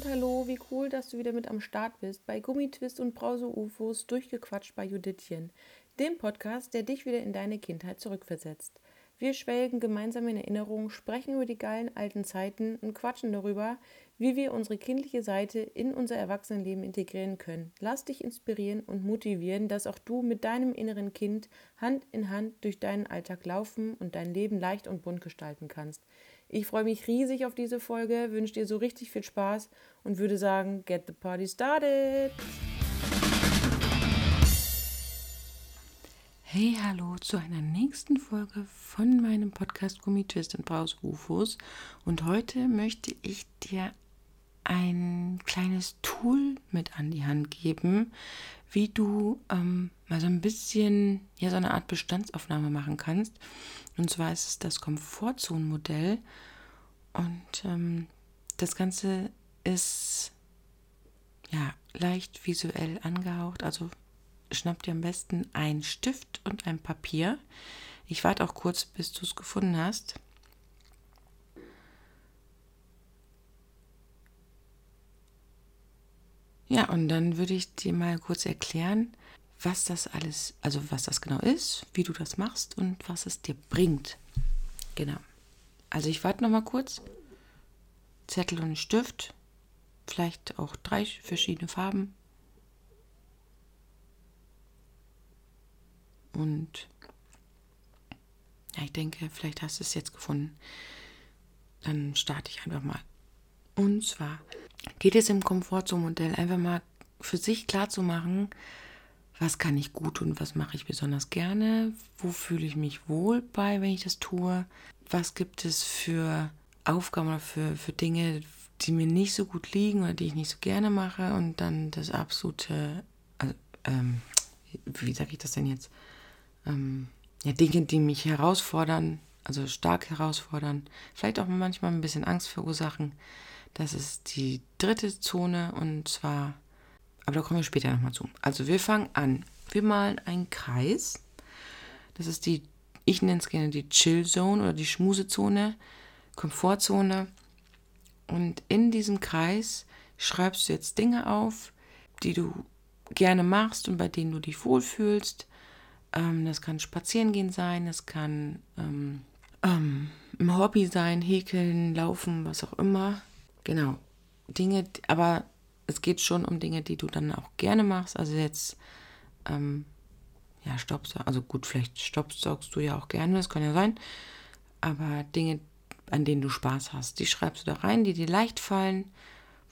und hallo, wie cool, dass du wieder mit am Start bist bei Gummitwist und Brause-UFOs durchgequatscht bei Judithchen, dem Podcast, der dich wieder in deine Kindheit zurückversetzt. Wir schwelgen gemeinsam in Erinnerungen, sprechen über die geilen alten Zeiten und quatschen darüber, wie wir unsere kindliche Seite in unser Erwachsenenleben integrieren können. Lass dich inspirieren und motivieren, dass auch du mit deinem inneren Kind Hand in Hand durch deinen Alltag laufen und dein Leben leicht und bunt gestalten kannst. Ich freue mich riesig auf diese Folge, wünsche dir so richtig viel Spaß und würde sagen, get the party started! Hey, hallo zu einer nächsten Folge von meinem Podcast Gummi Twist und Braus UFOs. Und heute möchte ich dir ein kleines Tool mit an die Hand geben, wie du ähm, mal so ein bisschen, ja, so eine Art Bestandsaufnahme machen kannst. Und zwar ist es das Komfortzone-Modell. Und ähm, das Ganze ist ja leicht visuell angehaucht, also schnapp dir am besten einen Stift und ein Papier. Ich warte auch kurz, bis du es gefunden hast. Ja, und dann würde ich dir mal kurz erklären, was das alles, also was das genau ist, wie du das machst und was es dir bringt. Genau. Also ich warte noch mal kurz. Zettel und Stift, vielleicht auch drei verschiedene Farben. Und ja, ich denke, vielleicht hast du es jetzt gefunden. Dann starte ich einfach mal. Und zwar geht es im Komfortzone-Modell einfach mal für sich klar zu machen, was kann ich gut und was mache ich besonders gerne, wo fühle ich mich wohl bei, wenn ich das tue, was gibt es für Aufgaben oder für, für Dinge, die mir nicht so gut liegen oder die ich nicht so gerne mache? Und dann das absolute, also, ähm, wie sage ich das denn jetzt, ähm, ja, Dinge, die mich herausfordern, also stark herausfordern, vielleicht auch manchmal ein bisschen Angst verursachen. Das ist die dritte Zone und zwar, aber da kommen wir später nochmal zu. Also wir fangen an. Wir malen einen Kreis. Das ist die, ich nenne es gerne die Chill Zone oder die Schmusezone, Komfortzone. Und in diesem Kreis schreibst du jetzt Dinge auf, die du gerne machst und bei denen du dich wohlfühlst. Ähm, das kann Spazierengehen sein, das kann ähm, ähm, ein Hobby sein, häkeln, laufen, was auch immer. Genau. Dinge, aber es geht schon um Dinge, die du dann auch gerne machst. Also jetzt, ähm, ja, Staubsaugen, also gut, vielleicht staubsaugst du ja auch gerne, das kann ja sein. Aber Dinge, an denen du Spaß hast, die schreibst du da rein, die dir leicht fallen,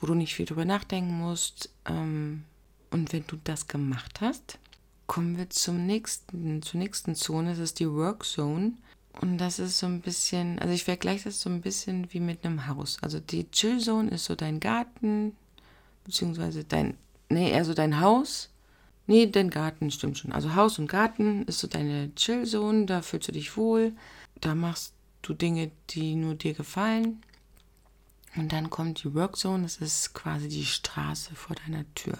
wo du nicht viel drüber nachdenken musst. Ähm, und wenn du das gemacht hast, kommen wir zum nächsten, zur nächsten Zone. Das ist die Work Zone. Und das ist so ein bisschen, also ich vergleiche das so ein bisschen wie mit einem Haus. Also die Chill Zone ist so dein Garten, beziehungsweise dein, nee, eher so dein Haus. Nee, dein Garten stimmt schon. Also Haus und Garten ist so deine Chill Zone, da fühlst du dich wohl. Da machst du Dinge, die nur dir gefallen. Und dann kommt die Work Zone, das ist quasi die Straße vor deiner Tür.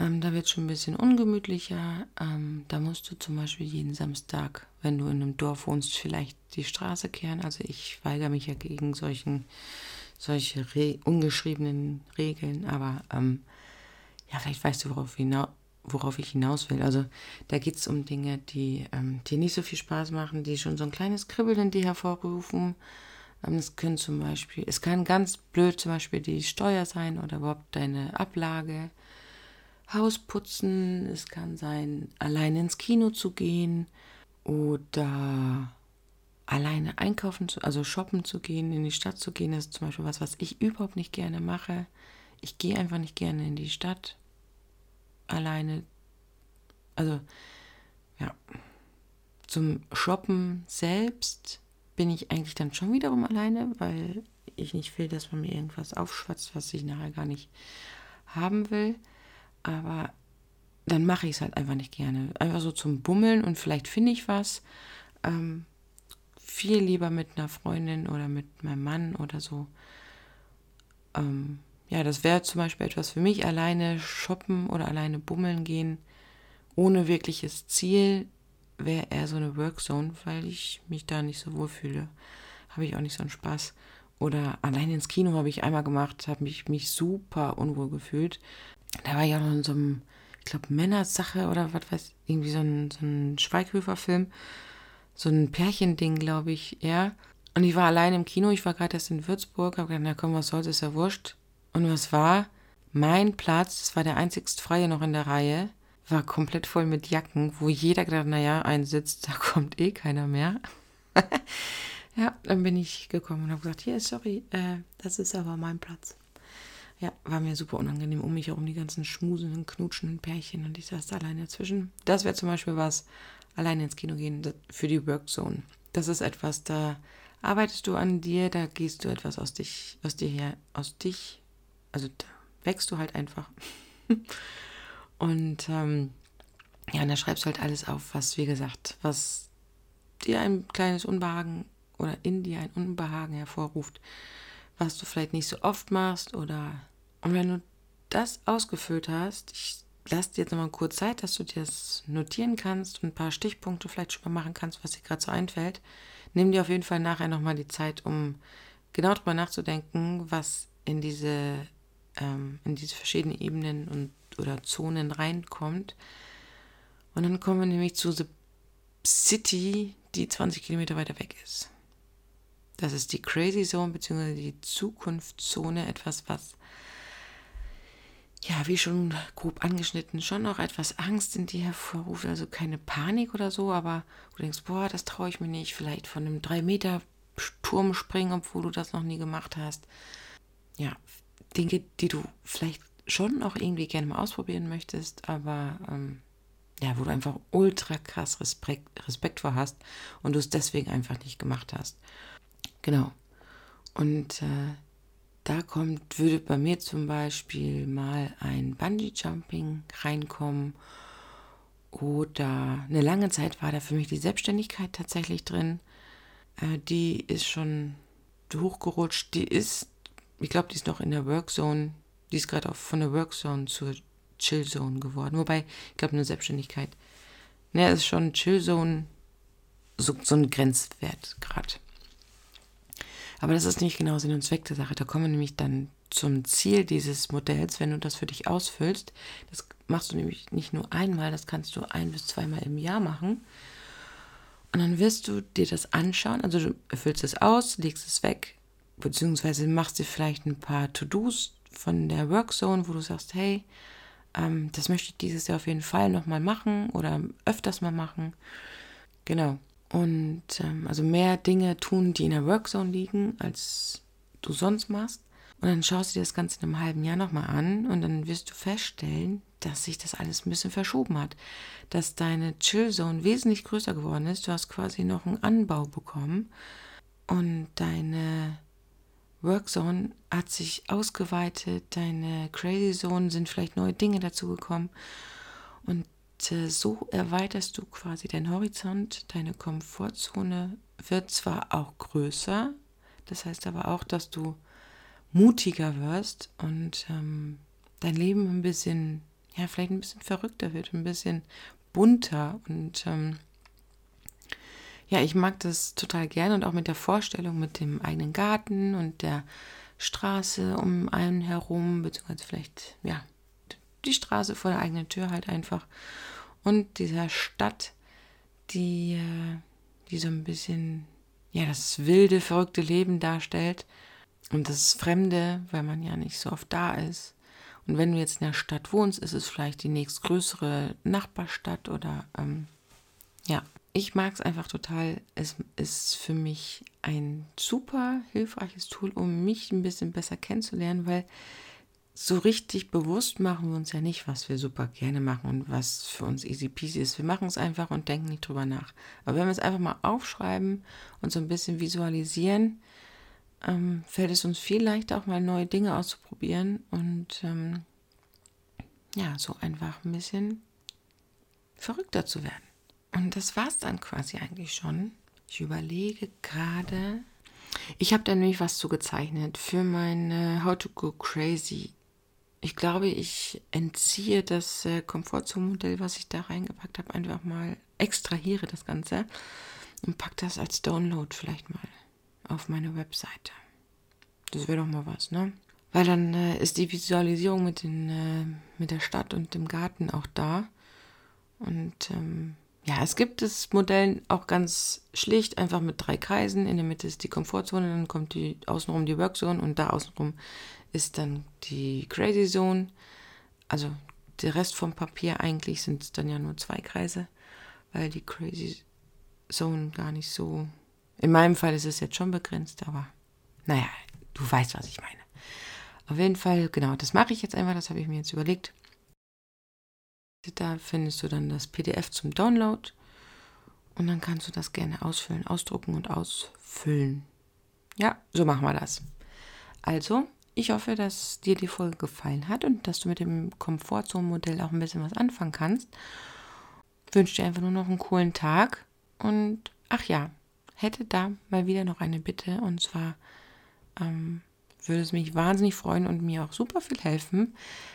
Ähm, da wird es schon ein bisschen ungemütlicher. Ähm, da musst du zum Beispiel jeden Samstag, wenn du in einem Dorf wohnst, vielleicht die Straße kehren. Also ich weigere mich ja gegen solchen, solche Re ungeschriebenen Regeln, aber ähm, ja, vielleicht weißt du, worauf, worauf ich hinaus will. Also da geht es um Dinge, die ähm, dir nicht so viel Spaß machen, die schon so ein kleines Kribbeln in dir hervorrufen. Ähm, es können zum Beispiel, es kann ganz blöd zum Beispiel die Steuer sein oder überhaupt deine Ablage Haus putzen, es kann sein, alleine ins Kino zu gehen oder alleine einkaufen, zu, also shoppen zu gehen, in die Stadt zu gehen. Das ist zum Beispiel was, was ich überhaupt nicht gerne mache. Ich gehe einfach nicht gerne in die Stadt alleine. Also, ja. Zum Shoppen selbst bin ich eigentlich dann schon wiederum alleine, weil ich nicht will, dass man mir irgendwas aufschwatzt, was ich nachher gar nicht haben will. Aber dann mache ich es halt einfach nicht gerne. Einfach so zum Bummeln und vielleicht finde ich was. Ähm, viel lieber mit einer Freundin oder mit meinem Mann oder so. Ähm, ja, das wäre zum Beispiel etwas für mich, alleine shoppen oder alleine bummeln gehen, ohne wirkliches Ziel, wäre eher so eine Workzone, weil ich mich da nicht so wohl fühle. Habe ich auch nicht so einen Spaß. Oder allein ins Kino habe ich einmal gemacht, habe mich, mich super unwohl gefühlt. Da war ich auch noch in so einem, ich glaube, Männersache oder was weiß ich, irgendwie so ein, so ein Schweighöfer-Film. So ein Pärchending, glaube ich, ja. Und ich war allein im Kino, ich war gerade erst in Würzburg, habe gedacht, na komm, was soll's, ist ja wurscht. Und was war? Mein Platz, das war der einzigst freie noch in der Reihe, war komplett voll mit Jacken, wo jeder gedacht, naja, ein Sitz, da kommt eh keiner mehr. ja, dann bin ich gekommen und habe gesagt, hier, sorry, äh, das ist aber mein Platz. Ja, war mir super unangenehm. Um mich herum die ganzen schmusenden, knutschenden Pärchen und ich saß da alleine dazwischen. Das wäre zum Beispiel was, alleine ins Kino gehen für die Workzone. Das ist etwas, da arbeitest du an dir, da gehst du etwas aus dich, aus dir her, aus dich, also da wächst du halt einfach. und ähm, ja, und da schreibst du halt alles auf, was, wie gesagt, was dir ein kleines Unbehagen oder in dir ein Unbehagen hervorruft, was du vielleicht nicht so oft machst oder und wenn du das ausgefüllt hast, ich lasse dir jetzt nochmal kurz Zeit, dass du dir das notieren kannst und ein paar Stichpunkte vielleicht schon mal machen kannst, was dir gerade so einfällt. Nimm dir auf jeden Fall nachher nochmal die Zeit, um genau darüber nachzudenken, was in diese, ähm, in diese verschiedenen Ebenen und oder Zonen reinkommt. Und dann kommen wir nämlich zu The City, die 20 Kilometer weiter weg ist. Das ist die Crazy Zone bzw. die Zukunftszone, etwas, was ja, wie schon grob angeschnitten, schon noch etwas Angst in dir hervorruft. Also keine Panik oder so, aber du denkst, boah, das traue ich mir nicht. Vielleicht von einem 3-Meter-Turm springen, obwohl du das noch nie gemacht hast. Ja, Dinge, die du vielleicht schon auch irgendwie gerne mal ausprobieren möchtest, aber ähm, ja, wo du einfach ultra krass Respekt, Respekt vor hast und du es deswegen einfach nicht gemacht hast. Genau. Und äh, da kommt, würde bei mir zum Beispiel mal ein Bungee-Jumping reinkommen. Oder eine lange Zeit war da für mich die Selbstständigkeit tatsächlich drin. Äh, die ist schon hochgerutscht. Die ist, ich glaube, die ist noch in der Workzone. Die ist gerade auch von der Workzone zur Chillzone geworden. Wobei, ich glaube, eine Selbstständigkeit. Ne, ist schon Chillzone so, so ein Grenzwert gerade. Aber das ist nicht genau Sinn und Zweck der Sache. Da kommen wir nämlich dann zum Ziel dieses Modells, wenn du das für dich ausfüllst. Das machst du nämlich nicht nur einmal, das kannst du ein bis zweimal im Jahr machen. Und dann wirst du dir das anschauen, also du erfüllst es aus, legst es weg, beziehungsweise machst dir vielleicht ein paar To-Dos von der Workzone, wo du sagst, hey, ähm, das möchte ich dieses Jahr auf jeden Fall nochmal machen oder öfters mal machen. Genau und ähm, also mehr Dinge tun, die in der Workzone liegen, als du sonst machst. Und dann schaust du dir das Ganze in einem halben Jahr nochmal an und dann wirst du feststellen, dass sich das alles ein bisschen verschoben hat. Dass deine Chillzone wesentlich größer geworden ist. Du hast quasi noch einen Anbau bekommen und deine Workzone hat sich ausgeweitet, deine Crazy Zone sind vielleicht neue Dinge dazugekommen und äh, so erweiterst du quasi deinen Horizont, deine Komfortzone wird zwar auch größer, das heißt aber auch, dass du mutiger wirst und ähm, dein Leben ein bisschen, ja, vielleicht ein bisschen verrückter wird, ein bisschen bunter. Und ähm, ja, ich mag das total gerne und auch mit der Vorstellung mit dem eigenen Garten und der Straße um einen herum, beziehungsweise vielleicht, ja, die Straße vor der eigenen Tür halt einfach. Und dieser Stadt, die, äh, die so ein bisschen, ja, das wilde, verrückte Leben darstellt. Und das Fremde, weil man ja nicht so oft da ist. Und wenn du jetzt in der Stadt wohnst, ist es vielleicht die nächstgrößere Nachbarstadt oder ähm, ja. Ich mag es einfach total. Es ist für mich ein super hilfreiches Tool, um mich ein bisschen besser kennenzulernen, weil so richtig bewusst machen wir uns ja nicht, was wir super gerne machen und was für uns easy peasy ist. Wir machen es einfach und denken nicht drüber nach. Aber wenn wir es einfach mal aufschreiben und so ein bisschen visualisieren, ähm, fällt es uns viel leichter, auch mal neue Dinge auszuprobieren und ähm, ja, so einfach ein bisschen verrückter zu werden. Und das war es dann quasi eigentlich schon. Ich überlege gerade. Ich habe da nämlich was zu gezeichnet für meine How to Go Crazy ich glaube, ich entziehe das äh, Komfortzone-Modell, was ich da reingepackt habe, einfach mal, extrahiere das Ganze und packe das als Download vielleicht mal auf meine Webseite. Das wäre doch mal was, ne? Weil dann äh, ist die Visualisierung mit, den, äh, mit der Stadt und dem Garten auch da. Und ähm, ja, es gibt das Modell auch ganz schlicht, einfach mit drei Kreisen. In der Mitte ist die Komfortzone, dann kommt die außenrum die Workzone und da außenrum ist dann die Crazy Zone. Also der Rest vom Papier eigentlich sind es dann ja nur zwei Kreise, weil die Crazy Zone gar nicht so. In meinem Fall ist es jetzt schon begrenzt, aber naja, du weißt, was ich meine. Auf jeden Fall, genau, das mache ich jetzt einfach, das habe ich mir jetzt überlegt. Da findest du dann das PDF zum Download und dann kannst du das gerne ausfüllen, ausdrucken und ausfüllen. Ja, so machen wir das. Also, ich hoffe, dass dir die Folge gefallen hat und dass du mit dem Komfortzone-Modell auch ein bisschen was anfangen kannst. Ich wünsche dir einfach nur noch einen coolen Tag und ach ja, hätte da mal wieder noch eine Bitte und zwar ähm, würde es mich wahnsinnig freuen und mir auch super viel helfen,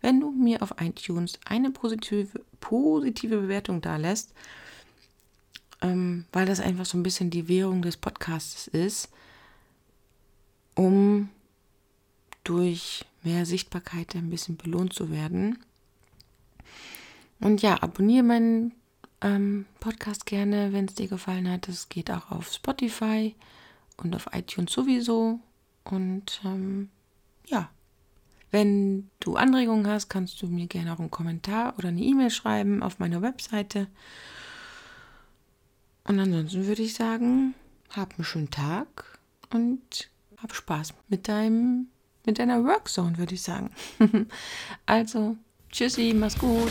wenn du mir auf iTunes eine positive, positive Bewertung da lässt, ähm, weil das einfach so ein bisschen die Währung des Podcasts ist, um durch mehr Sichtbarkeit ein bisschen belohnt zu werden. Und ja, abonniere meinen ähm, Podcast gerne, wenn es dir gefallen hat. Es geht auch auf Spotify und auf iTunes sowieso. Und ähm, ja, wenn du Anregungen hast, kannst du mir gerne auch einen Kommentar oder eine E-Mail schreiben auf meiner Webseite. Und ansonsten würde ich sagen, hab einen schönen Tag und hab Spaß mit deinem, mit deiner Workzone, würde ich sagen. also, tschüssi, mach's gut.